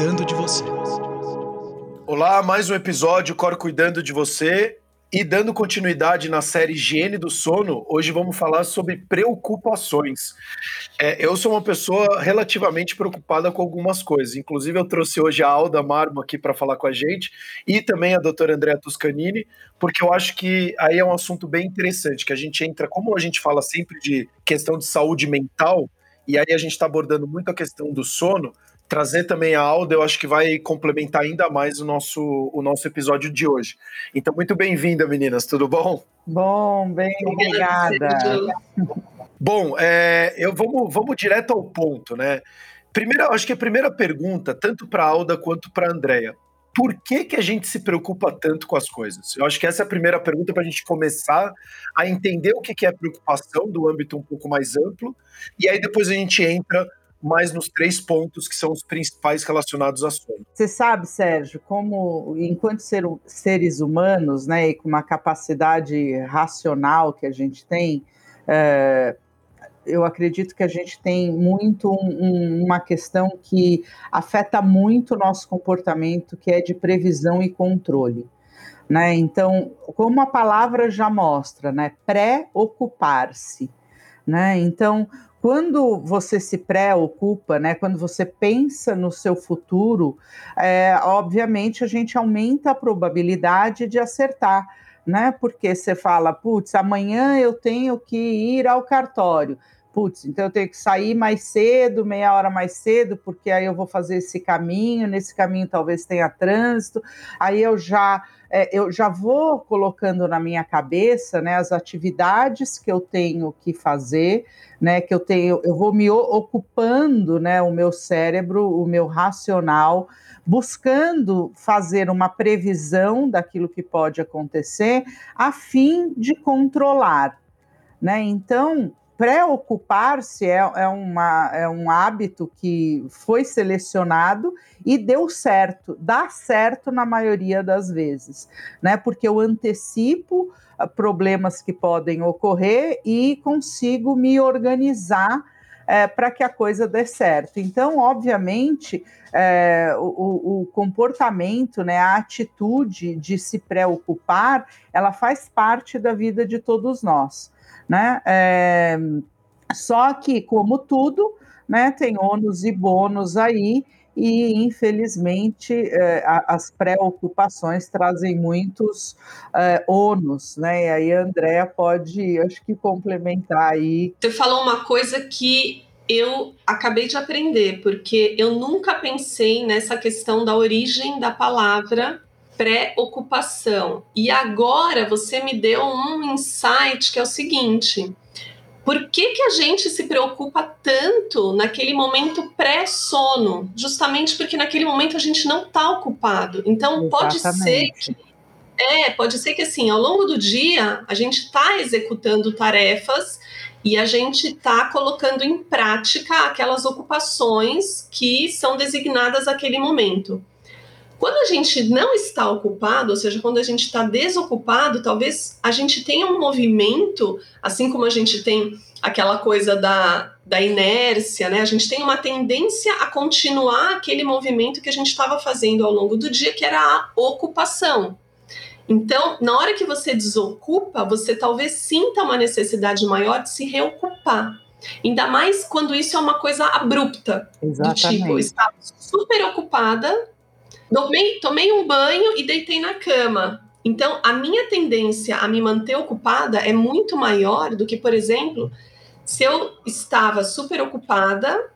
cuidando de você. Olá, mais um episódio Cor cuidando de você. E dando continuidade na série Higiene do Sono, hoje vamos falar sobre preocupações. É, eu sou uma pessoa relativamente preocupada com algumas coisas. Inclusive, eu trouxe hoje a Alda Marmo aqui para falar com a gente e também a doutora Andrea Toscanini, porque eu acho que aí é um assunto bem interessante, que a gente entra, como a gente fala sempre de questão de saúde mental, e aí a gente está abordando muito a questão do sono, trazer também a Alda, eu acho que vai complementar ainda mais o nosso, o nosso episódio de hoje. Então, muito bem-vinda, meninas, tudo bom? Bom, bem, obrigada. Bom, é, eu vamos, vamos direto ao ponto, né? Primeira, acho que a primeira pergunta, tanto para a Alda quanto para a Andrea, por que, que a gente se preocupa tanto com as coisas? Eu acho que essa é a primeira pergunta para a gente começar a entender o que, que é preocupação do âmbito um pouco mais amplo, e aí depois a gente entra mais nos três pontos que são os principais relacionados à sono. Você sabe, Sérgio, como enquanto ser, seres humanos, né, e com uma capacidade racional que a gente tem, é, eu acredito que a gente tem muito um, uma questão que afeta muito o nosso comportamento, que é de previsão e controle. Né? Então, como a palavra já mostra, né, preocupar-se. Né? Então, quando você se preocupa, né, quando você pensa no seu futuro, é, obviamente a gente aumenta a probabilidade de acertar, né? Porque você fala, putz, amanhã eu tenho que ir ao cartório. Putz, então eu tenho que sair mais cedo, meia hora mais cedo, porque aí eu vou fazer esse caminho, nesse caminho talvez tenha trânsito, aí eu já é, eu já vou colocando na minha cabeça né, as atividades que eu tenho que fazer, né, que eu tenho, eu vou me ocupando né, o meu cérebro, o meu racional, buscando fazer uma previsão daquilo que pode acontecer, a fim de controlar. Né? Então, preocupar-se é, é, uma, é um hábito que foi selecionado e deu certo, dá certo na maioria das vezes, né? Porque eu antecipo ah, problemas que podem ocorrer e consigo me organizar é, para que a coisa dê certo. Então, obviamente, é, o, o, comportamento, né, a atitude de se preocupar, ela faz parte da vida de todos nós né? É, só que, como tudo, né, tem ônus e bônus aí, e infelizmente é, as preocupações trazem muitos é, ônus, né? E aí a Andrea pode, acho que, complementar aí. Você falou uma coisa que eu acabei de aprender, porque eu nunca pensei nessa questão da origem da palavra preocupação. E agora você me deu um insight que é o seguinte: por que, que a gente se preocupa tanto naquele momento pré-sono? Justamente porque naquele momento a gente não está ocupado. Então Exatamente. pode ser que é, pode ser que assim, ao longo do dia a gente está executando tarefas e a gente está colocando em prática aquelas ocupações que são designadas naquele momento. Quando a gente não está ocupado, ou seja, quando a gente está desocupado, talvez a gente tenha um movimento, assim como a gente tem aquela coisa da, da inércia, né? A gente tem uma tendência a continuar aquele movimento que a gente estava fazendo ao longo do dia, que era a ocupação. Então, na hora que você desocupa, você talvez sinta uma necessidade maior de se reocupar. Ainda mais quando isso é uma coisa abrupta. Exatamente. Do tipo, estava super ocupada, Tomei, tomei um banho e deitei na cama. Então, a minha tendência a me manter ocupada é muito maior do que, por exemplo, se eu estava super ocupada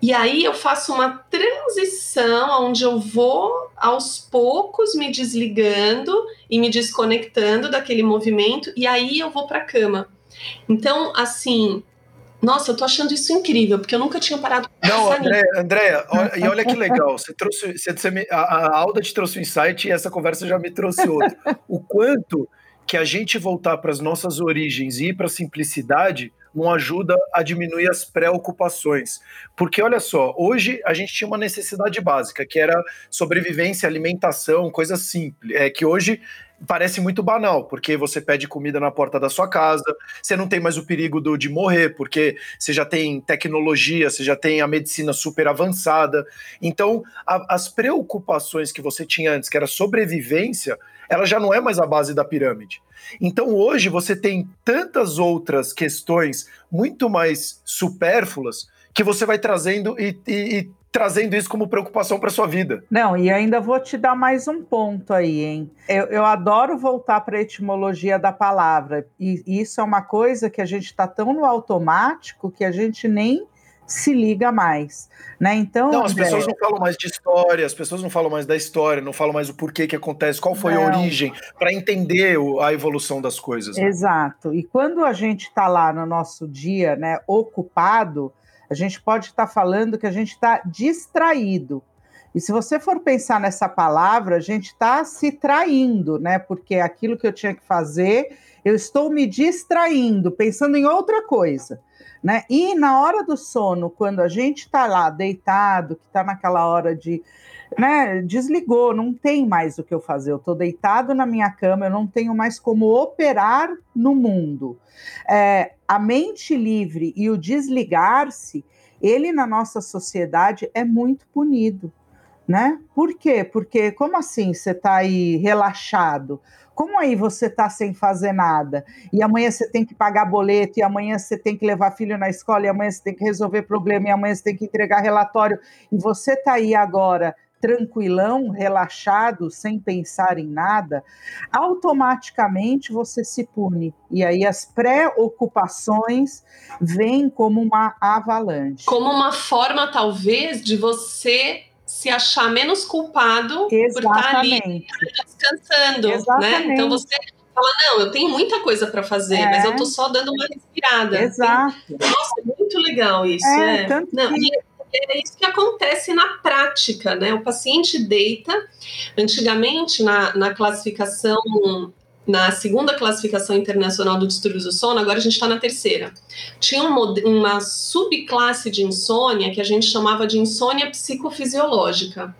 e aí eu faço uma transição onde eu vou aos poucos me desligando e me desconectando daquele movimento e aí eu vou para a cama. Então, assim, nossa, eu tô achando isso incrível, porque eu nunca tinha parado pra Não, André, Andréia, e olha que legal, você trouxe, você, você, a, a Alda te trouxe um insight e essa conversa já me trouxe outro. o quanto que a gente voltar para as nossas origens e ir para a simplicidade não ajuda a diminuir as preocupações. Porque olha só, hoje a gente tinha uma necessidade básica, que era sobrevivência, alimentação, coisa simples, é que hoje parece muito banal, porque você pede comida na porta da sua casa, você não tem mais o perigo do, de morrer, porque você já tem tecnologia, você já tem a medicina super avançada. Então, a, as preocupações que você tinha antes, que era sobrevivência, ela já não é mais a base da pirâmide. Então, hoje, você tem tantas outras questões muito mais supérfluas que você vai trazendo e, e, e trazendo isso como preocupação para sua vida. Não, e ainda vou te dar mais um ponto aí, hein? Eu, eu adoro voltar para a etimologia da palavra, e isso é uma coisa que a gente está tão no automático que a gente nem se liga mais, né? Então, não, as André... pessoas não falam mais de história, as pessoas não falam mais da história, não falam mais o porquê que acontece, qual foi não. a origem, para entender a evolução das coisas. Né? Exato. E quando a gente está lá no nosso dia, né, ocupado, a gente pode estar tá falando que a gente está distraído. E se você for pensar nessa palavra, a gente está se traindo, né? Porque aquilo que eu tinha que fazer, eu estou me distraindo, pensando em outra coisa. Né? E na hora do sono, quando a gente está lá deitado, que está naquela hora de né, desligou, não tem mais o que eu fazer. Eu estou deitado na minha cama, eu não tenho mais como operar no mundo. É, a mente livre e o desligar-se, ele na nossa sociedade é muito punido. Né? Por quê? Porque como assim você está aí relaxado? Como aí você está sem fazer nada? E amanhã você tem que pagar boleto, e amanhã você tem que levar filho na escola, e amanhã você tem que resolver problema, e amanhã você tem que entregar relatório, e você está aí agora tranquilão, relaxado, sem pensar em nada, automaticamente você se pune. E aí as preocupações vêm como uma avalanche. Como uma forma, talvez, de você se achar menos culpado Exatamente. por estar ali descansando. Exatamente. Né? Então você fala, não, eu tenho muita coisa para fazer, é. mas eu tô só dando uma respirada. Exato. Nossa, é muito legal isso. É, é. Tanto não, que é isso que acontece na prática, né? O paciente deita. Antigamente, na, na classificação, na segunda classificação internacional do distúrbio do sono, agora a gente está na terceira. Tinha um, uma subclasse de insônia que a gente chamava de insônia psicofisiológica,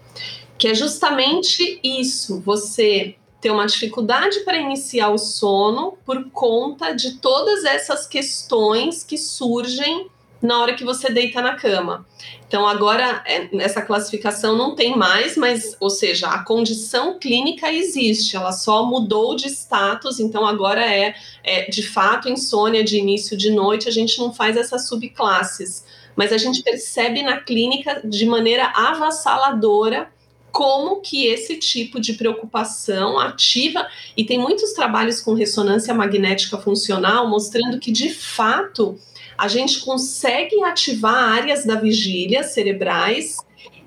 que é justamente isso: você ter uma dificuldade para iniciar o sono por conta de todas essas questões que surgem na hora que você deita na cama. Então, agora, é, essa classificação não tem mais, mas, ou seja, a condição clínica existe, ela só mudou de status, então agora é, é de fato insônia de início de noite, a gente não faz essas subclasses. Mas a gente percebe na clínica de maneira avassaladora como que esse tipo de preocupação ativa e tem muitos trabalhos com ressonância magnética funcional mostrando que de fato a gente consegue ativar áreas da vigília cerebrais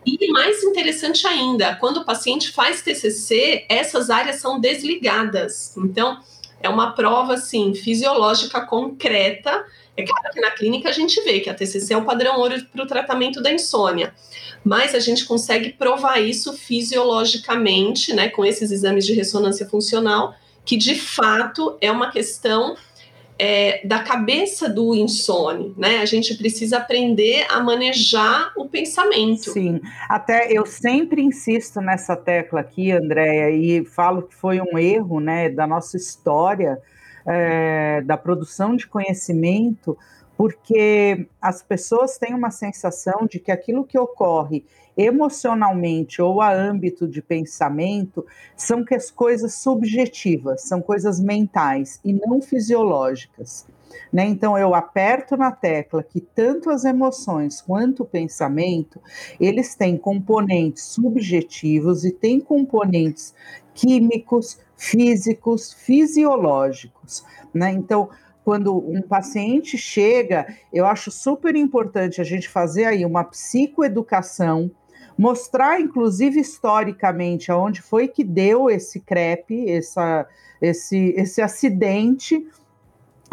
e mais interessante ainda, quando o paciente faz TCC, essas áreas são desligadas. Então, é uma prova assim fisiológica concreta. É claro que na clínica a gente vê que a TCC é o padrão ouro para o tratamento da insônia, mas a gente consegue provar isso fisiologicamente, né, com esses exames de ressonância funcional, que de fato é uma questão é, da cabeça do insone, né? A gente precisa aprender a manejar o pensamento. Sim, até eu sempre insisto nessa tecla aqui, Andréia, e falo que foi um erro, né, da nossa história é, da produção de conhecimento, porque as pessoas têm uma sensação de que aquilo que ocorre emocionalmente ou a âmbito de pensamento são que as coisas subjetivas, são coisas mentais e não fisiológicas. Né? Então eu aperto na tecla que tanto as emoções quanto o pensamento eles têm componentes subjetivos e têm componentes químicos, físicos, fisiológicos. Né? Então quando um paciente chega, eu acho super importante a gente fazer aí uma psicoeducação mostrar, inclusive, historicamente, aonde foi que deu esse crepe, essa, esse, esse acidente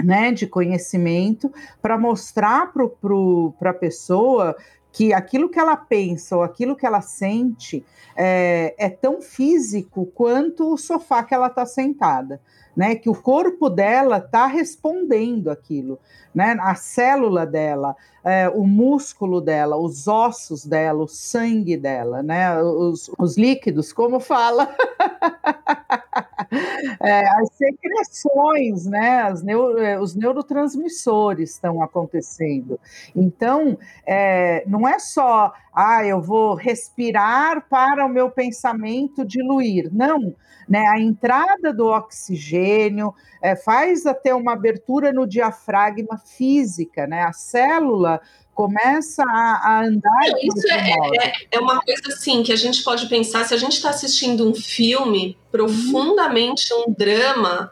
né, de conhecimento, para mostrar para a pessoa que aquilo que ela pensa ou aquilo que ela sente é, é tão físico quanto o sofá que ela está sentada né? Que o corpo dela está respondendo aquilo, né? A célula dela, é, o músculo dela, os ossos dela, o sangue dela, né? Os, os líquidos, como fala. é, as secreções, né, as neuro, é, os neurotransmissores estão acontecendo. Então, é, não é só, ah, eu vou respirar para o meu pensamento diluir. Não, né, a entrada do oxigênio é, faz até uma abertura no diafragma física, né, a célula começa a, a andar. Não, isso é, é, é, uma coisa assim que a gente pode pensar se a gente está assistindo um filme profundamente um drama.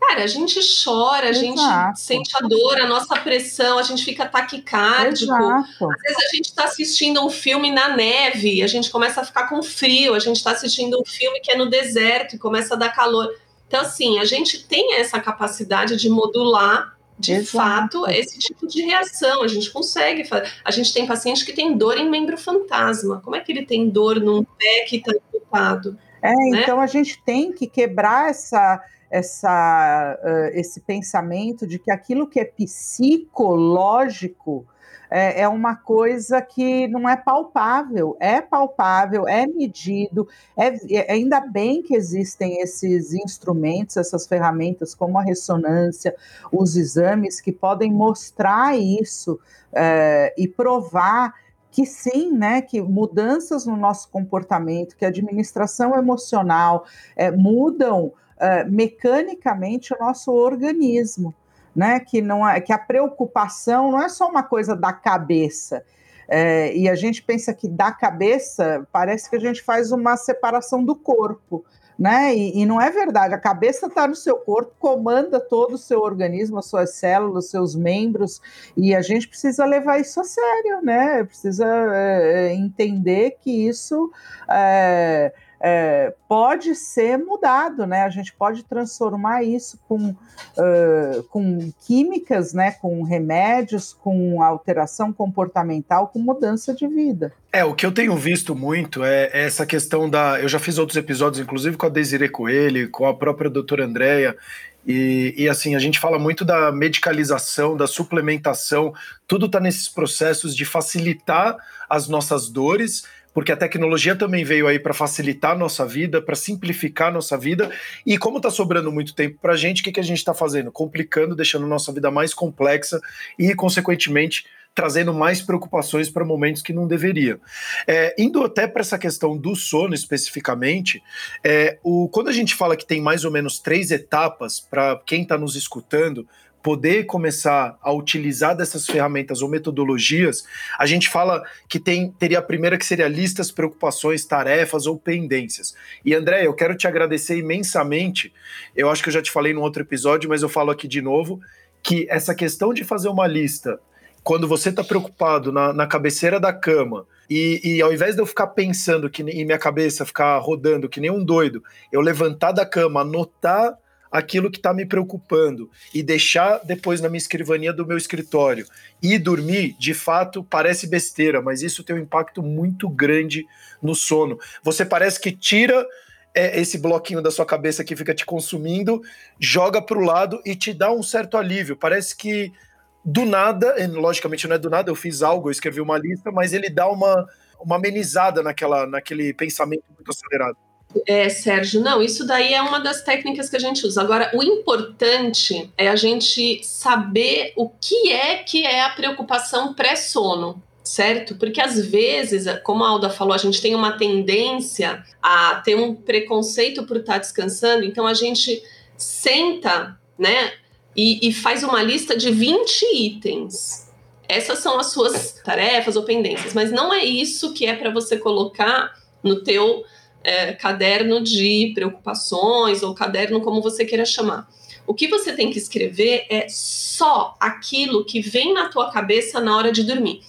Cara, a gente chora, a Exato. gente sente a dor, a nossa pressão, a gente fica taquicárdico. Exato. Às vezes a gente está assistindo um filme na neve, a gente começa a ficar com frio, a gente está assistindo um filme que é no deserto e começa a dar calor. Então, assim, a gente tem essa capacidade de modular de Exato. fato esse tipo de reação. A gente consegue. A gente tem paciente que tem dor em membro fantasma. Como é que ele tem dor num pé que está ocupado? É, né? então a gente tem que quebrar essa, essa, uh, esse pensamento de que aquilo que é psicológico é, é uma coisa que não é palpável, é palpável, é medido, é, é, ainda bem que existem esses instrumentos, essas ferramentas como a ressonância, os exames que podem mostrar isso é, e provar que sim, né, que mudanças no nosso comportamento, que a administração emocional é, mudam é, mecanicamente o nosso organismo né? Que não é, que a preocupação não é só uma coisa da cabeça. É, e a gente pensa que da cabeça parece que a gente faz uma separação do corpo, né? E, e não é verdade. A cabeça está no seu corpo, comanda todo o seu organismo, as suas células, seus membros, e a gente precisa levar isso a sério, né? Precisa é, entender que isso é, é, pode ser mudado, né? A gente pode transformar isso com, uh, com químicas, né? Com remédios, com alteração comportamental, com mudança de vida. É, o que eu tenho visto muito é, é essa questão da. Eu já fiz outros episódios, inclusive com a Desiree Coelho, com a própria doutora Andréia, e, e, assim, a gente fala muito da medicalização, da suplementação, tudo está nesses processos de facilitar as nossas dores, porque a tecnologia também veio aí para facilitar a nossa vida, para simplificar a nossa vida. E como está sobrando muito tempo para a gente, o que, que a gente está fazendo? Complicando, deixando nossa vida mais complexa e, consequentemente, trazendo mais preocupações para momentos que não deveria. É, indo até para essa questão do sono especificamente, é, o, quando a gente fala que tem mais ou menos três etapas para quem está nos escutando poder começar a utilizar dessas ferramentas ou metodologias, a gente fala que tem teria a primeira que seria listas, preocupações, tarefas ou pendências. E André, eu quero te agradecer imensamente. Eu acho que eu já te falei num outro episódio, mas eu falo aqui de novo que essa questão de fazer uma lista quando você está preocupado na, na, cabeceira da cama e, e, ao invés de eu ficar pensando que em minha cabeça ficar rodando que nem um doido, eu levantar da cama, anotar aquilo que está me preocupando e deixar depois na minha escrivania do meu escritório e dormir, de fato, parece besteira, mas isso tem um impacto muito grande no sono. Você parece que tira é, esse bloquinho da sua cabeça que fica te consumindo, joga para o lado e te dá um certo alívio. Parece que do nada, logicamente não é do nada, eu fiz algo, eu escrevi uma lista, mas ele dá uma, uma amenizada naquela, naquele pensamento muito acelerado. É, Sérgio, não, isso daí é uma das técnicas que a gente usa. Agora, o importante é a gente saber o que é que é a preocupação pré-sono, certo? Porque às vezes, como a Alda falou, a gente tem uma tendência a ter um preconceito por estar descansando, então a gente senta, né, e, e faz uma lista de 20 itens. Essas são as suas tarefas ou pendências, mas não é isso que é para você colocar no teu é, caderno de preocupações ou caderno como você queira chamar. O que você tem que escrever é só aquilo que vem na tua cabeça na hora de dormir.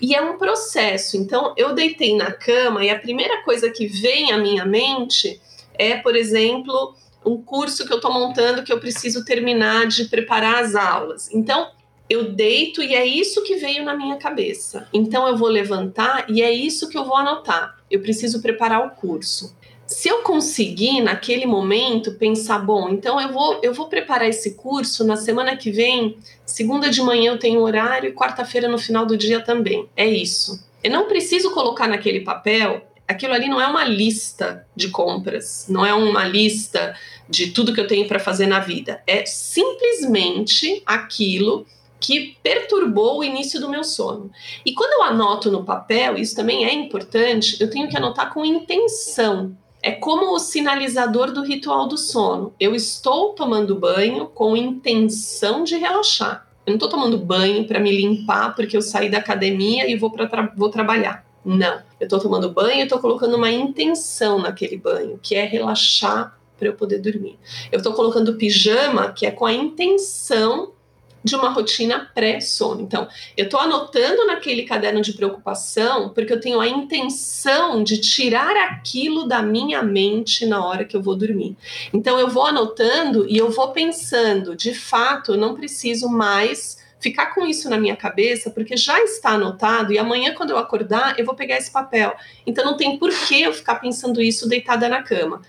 E é um processo. Então, eu deitei na cama e a primeira coisa que vem à minha mente é, por exemplo, um curso que eu estou montando que eu preciso terminar de preparar as aulas. Então, eu deito e é isso que veio na minha cabeça. Então eu vou levantar e é isso que eu vou anotar. Eu preciso preparar o curso. Se eu conseguir naquele momento pensar, bom, então eu vou eu vou preparar esse curso na semana que vem, segunda de manhã eu tenho horário e quarta-feira no final do dia também. É isso. Eu não preciso colocar naquele papel aquilo ali não é uma lista de compras, não é uma lista de tudo que eu tenho para fazer na vida. É simplesmente aquilo que perturbou o início do meu sono. E quando eu anoto no papel, isso também é importante, eu tenho que anotar com intenção. É como o sinalizador do ritual do sono. Eu estou tomando banho com intenção de relaxar. Eu não estou tomando banho para me limpar porque eu saí da academia e vou, tra vou trabalhar. Não. Eu estou tomando banho e estou colocando uma intenção naquele banho, que é relaxar para eu poder dormir. Eu estou colocando pijama, que é com a intenção de uma rotina pré-sono. Então, eu estou anotando naquele caderno de preocupação porque eu tenho a intenção de tirar aquilo da minha mente na hora que eu vou dormir. Então, eu vou anotando e eu vou pensando, de fato, eu não preciso mais ficar com isso na minha cabeça, porque já está anotado e amanhã, quando eu acordar, eu vou pegar esse papel. Então, não tem por que eu ficar pensando isso deitada na cama.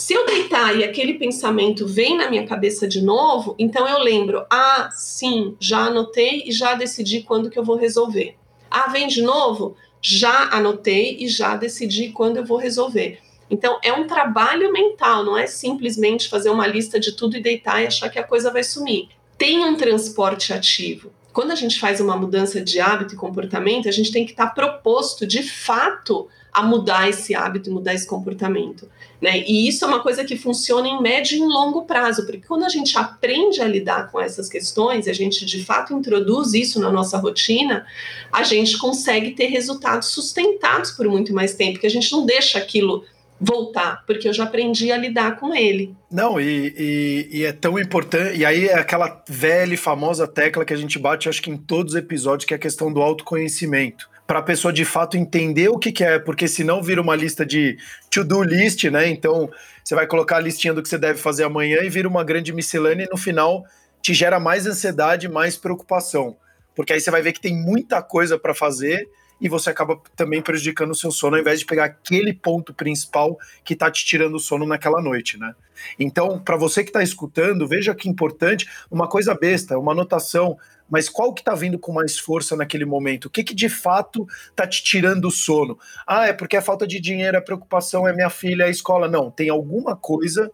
Se eu deitar e aquele pensamento vem na minha cabeça de novo, então eu lembro, ah, sim, já anotei e já decidi quando que eu vou resolver. Ah, vem de novo? Já anotei e já decidi quando eu vou resolver. Então é um trabalho mental, não é simplesmente fazer uma lista de tudo e deitar e achar que a coisa vai sumir. Tem um transporte ativo. Quando a gente faz uma mudança de hábito e comportamento, a gente tem que estar proposto de fato a mudar esse hábito, mudar esse comportamento. Né? E isso é uma coisa que funciona em médio e em longo prazo, porque quando a gente aprende a lidar com essas questões, a gente de fato introduz isso na nossa rotina, a gente consegue ter resultados sustentados por muito mais tempo, que a gente não deixa aquilo voltar, porque eu já aprendi a lidar com ele. Não, e, e, e, é tão importante. E aí é aquela velha e famosa tecla que a gente bate, acho que em todos os episódios, que é a questão do autoconhecimento para a pessoa de fato entender o que, que é, porque senão vira uma lista de to-do list, né? Então você vai colocar a listinha do que você deve fazer amanhã e vira uma grande miscelânea e no final te gera mais ansiedade, mais preocupação, porque aí você vai ver que tem muita coisa para fazer e você acaba também prejudicando o seu sono ao invés de pegar aquele ponto principal que está te tirando o sono naquela noite, né? Então, para você que está escutando, veja que importante, uma coisa besta, uma anotação, mas qual que está vindo com mais força naquele momento? O que, que de fato está te tirando o sono? Ah, é porque é falta de dinheiro, a preocupação é minha filha, é a escola. Não, tem alguma coisa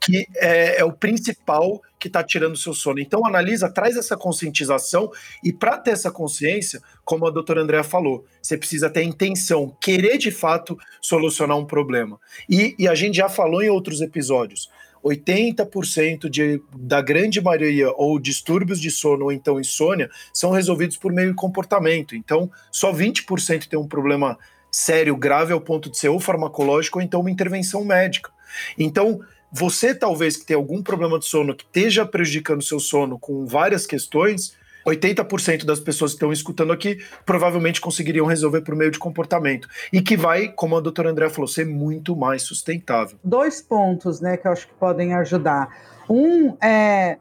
que é, é o principal que está tirando o seu sono. Então, analisa, traz essa conscientização e para ter essa consciência, como a doutora Andrea falou, você precisa ter intenção, querer de fato solucionar um problema. E, e a gente já falou em outros episódios. 80% de, da grande maioria ou distúrbios de sono ou então insônia são resolvidos por meio de comportamento. Então, só 20% tem um problema sério, grave ao ponto de ser ou farmacológico ou então uma intervenção médica. Então, você talvez que tem algum problema de sono que esteja prejudicando seu sono com várias questões, 80% das pessoas que estão escutando aqui provavelmente conseguiriam resolver por meio de comportamento. E que vai, como a doutora André falou, ser muito mais sustentável. Dois pontos né, que eu acho que podem ajudar. Um é,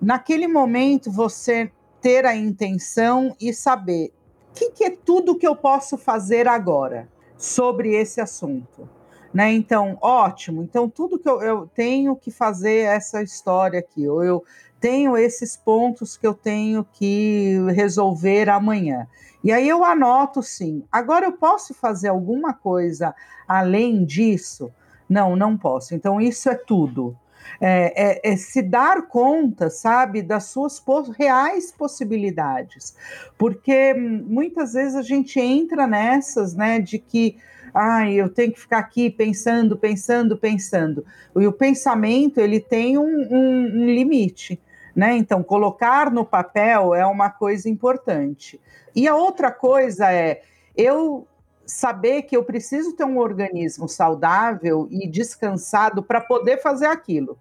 naquele momento, você ter a intenção e saber o que, que é tudo que eu posso fazer agora sobre esse assunto. Né? Então, ótimo. Então, tudo que eu, eu tenho que fazer essa história aqui, ou eu tenho esses pontos que eu tenho que resolver amanhã. E aí eu anoto sim. Agora eu posso fazer alguma coisa além disso? Não, não posso. Então, isso é tudo. É, é, é, se dar conta, sabe, das suas reais possibilidades. Porque hum, muitas vezes a gente entra nessas, né, de que ai, eu tenho que ficar aqui pensando, pensando, pensando. E o pensamento ele tem um, um, um limite. Né? Então, colocar no papel é uma coisa importante. E a outra coisa é eu saber que eu preciso ter um organismo saudável e descansado para poder fazer aquilo.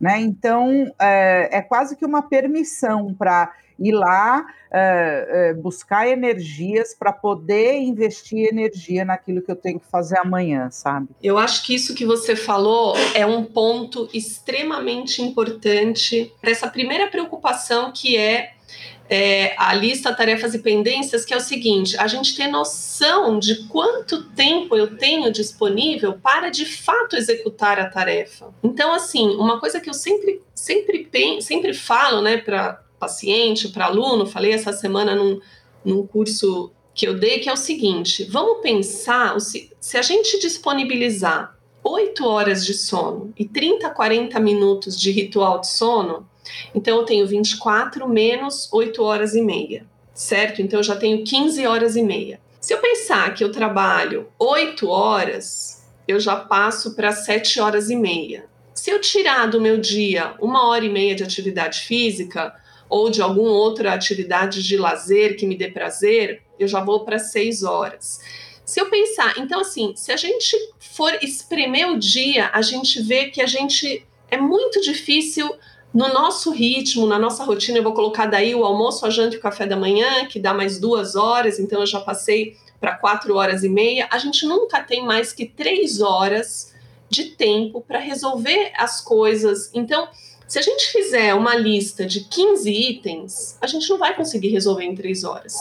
Né? Então, é, é quase que uma permissão para ir lá é, é, buscar energias para poder investir energia naquilo que eu tenho que fazer amanhã, sabe? Eu acho que isso que você falou é um ponto extremamente importante para essa primeira preocupação que é é, a lista tarefas e pendências, que é o seguinte: a gente ter noção de quanto tempo eu tenho disponível para de fato executar a tarefa. Então, assim, uma coisa que eu sempre, sempre, sempre falo, né, para paciente, para aluno, falei essa semana num, num curso que eu dei, que é o seguinte: vamos pensar se, se a gente disponibilizar 8 horas de sono e 30, 40 minutos de ritual de sono, então eu tenho 24 menos 8 horas e meia, certo? Então eu já tenho 15 horas e meia. Se eu pensar que eu trabalho 8 horas, eu já passo para 7 horas e meia. Se eu tirar do meu dia uma hora e meia de atividade física ou de alguma outra atividade de lazer que me dê prazer, eu já vou para 6 horas. Se eu pensar, então assim, se a gente for espremer o dia, a gente vê que a gente é muito difícil no nosso ritmo, na nossa rotina, eu vou colocar daí o almoço, a janta e o café da manhã, que dá mais duas horas, então eu já passei para quatro horas e meia. A gente nunca tem mais que três horas de tempo para resolver as coisas. Então, se a gente fizer uma lista de 15 itens, a gente não vai conseguir resolver em três horas.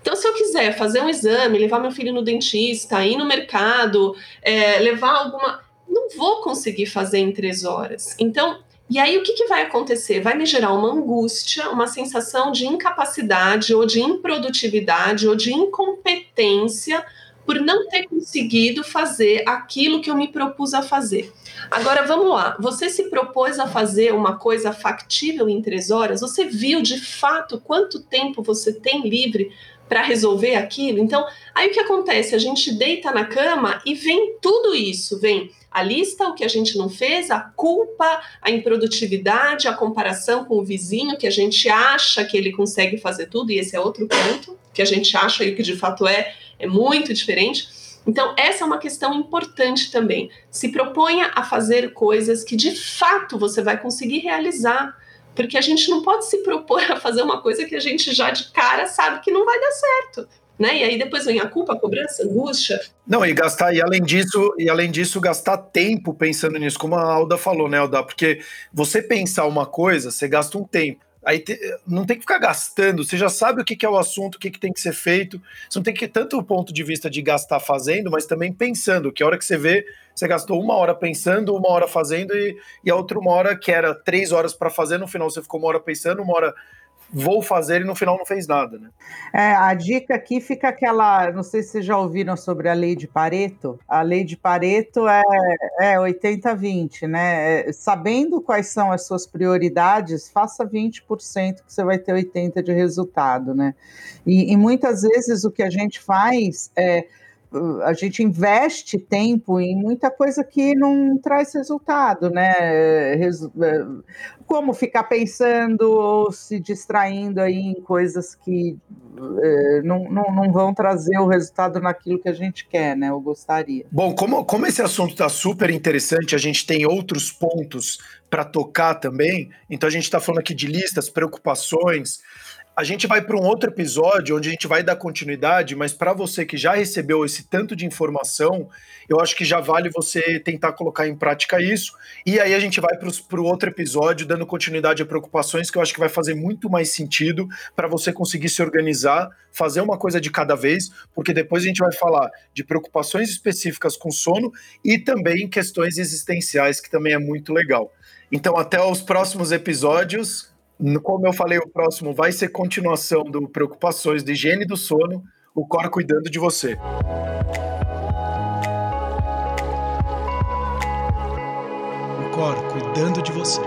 Então, se eu quiser fazer um exame, levar meu filho no dentista, ir no mercado, é, levar alguma. Não vou conseguir fazer em três horas. Então, e aí o que, que vai acontecer? Vai me gerar uma angústia, uma sensação de incapacidade ou de improdutividade ou de incompetência por não ter conseguido fazer aquilo que eu me propus a fazer. Agora vamos lá, você se propôs a fazer uma coisa factível em três horas? Você viu de fato quanto tempo você tem livre para resolver aquilo? Então, aí o que acontece? A gente deita na cama e vem tudo isso, vem a lista, o que a gente não fez, a culpa, a improdutividade, a comparação com o vizinho, que a gente acha que ele consegue fazer tudo, e esse é outro ponto, que a gente acha e que de fato é, é muito diferente. Então, essa é uma questão importante também. Se proponha a fazer coisas que de fato você vai conseguir realizar. Porque a gente não pode se propor a fazer uma coisa que a gente já de cara sabe que não vai dar certo né? E aí depois vem a culpa, a cobrança, a angústia. Não, e gastar, e além disso, e além disso, gastar tempo pensando nisso, como a Alda falou, né, Alda? Porque você pensar uma coisa, você gasta um tempo. Aí te, não tem que ficar gastando, você já sabe o que, que é o assunto, o que, que tem que ser feito. Você não tem que tanto o ponto de vista de gastar fazendo, mas também pensando, que a hora que você vê, você gastou uma hora pensando, uma hora fazendo, e, e a outra uma hora que era três horas para fazer, no final você ficou uma hora pensando, uma hora vou fazer e no final não fez nada, né? É, a dica aqui fica aquela, não sei se vocês já ouviram sobre a lei de Pareto. A lei de Pareto é, é 80-20, né? É, sabendo quais são as suas prioridades, faça 20% que você vai ter 80% de resultado, né? E, e muitas vezes o que a gente faz é a gente investe tempo em muita coisa que não traz resultado, né? Como ficar pensando ou se distraindo aí em coisas que é, não, não, não, vão trazer o resultado naquilo que a gente quer, né? Eu gostaria. Bom, como, como esse assunto está super interessante, a gente tem outros pontos para tocar também. Então a gente está falando aqui de listas, preocupações. A gente vai para um outro episódio onde a gente vai dar continuidade, mas para você que já recebeu esse tanto de informação, eu acho que já vale você tentar colocar em prática isso. E aí a gente vai para o outro episódio, dando continuidade a preocupações, que eu acho que vai fazer muito mais sentido para você conseguir se organizar, fazer uma coisa de cada vez, porque depois a gente vai falar de preocupações específicas com sono e também questões existenciais, que também é muito legal. Então, até os próximos episódios. Como eu falei, o próximo vai ser continuação do Preocupações de Higiene do Sono, o Cor cuidando de você. O Cor cuidando de você.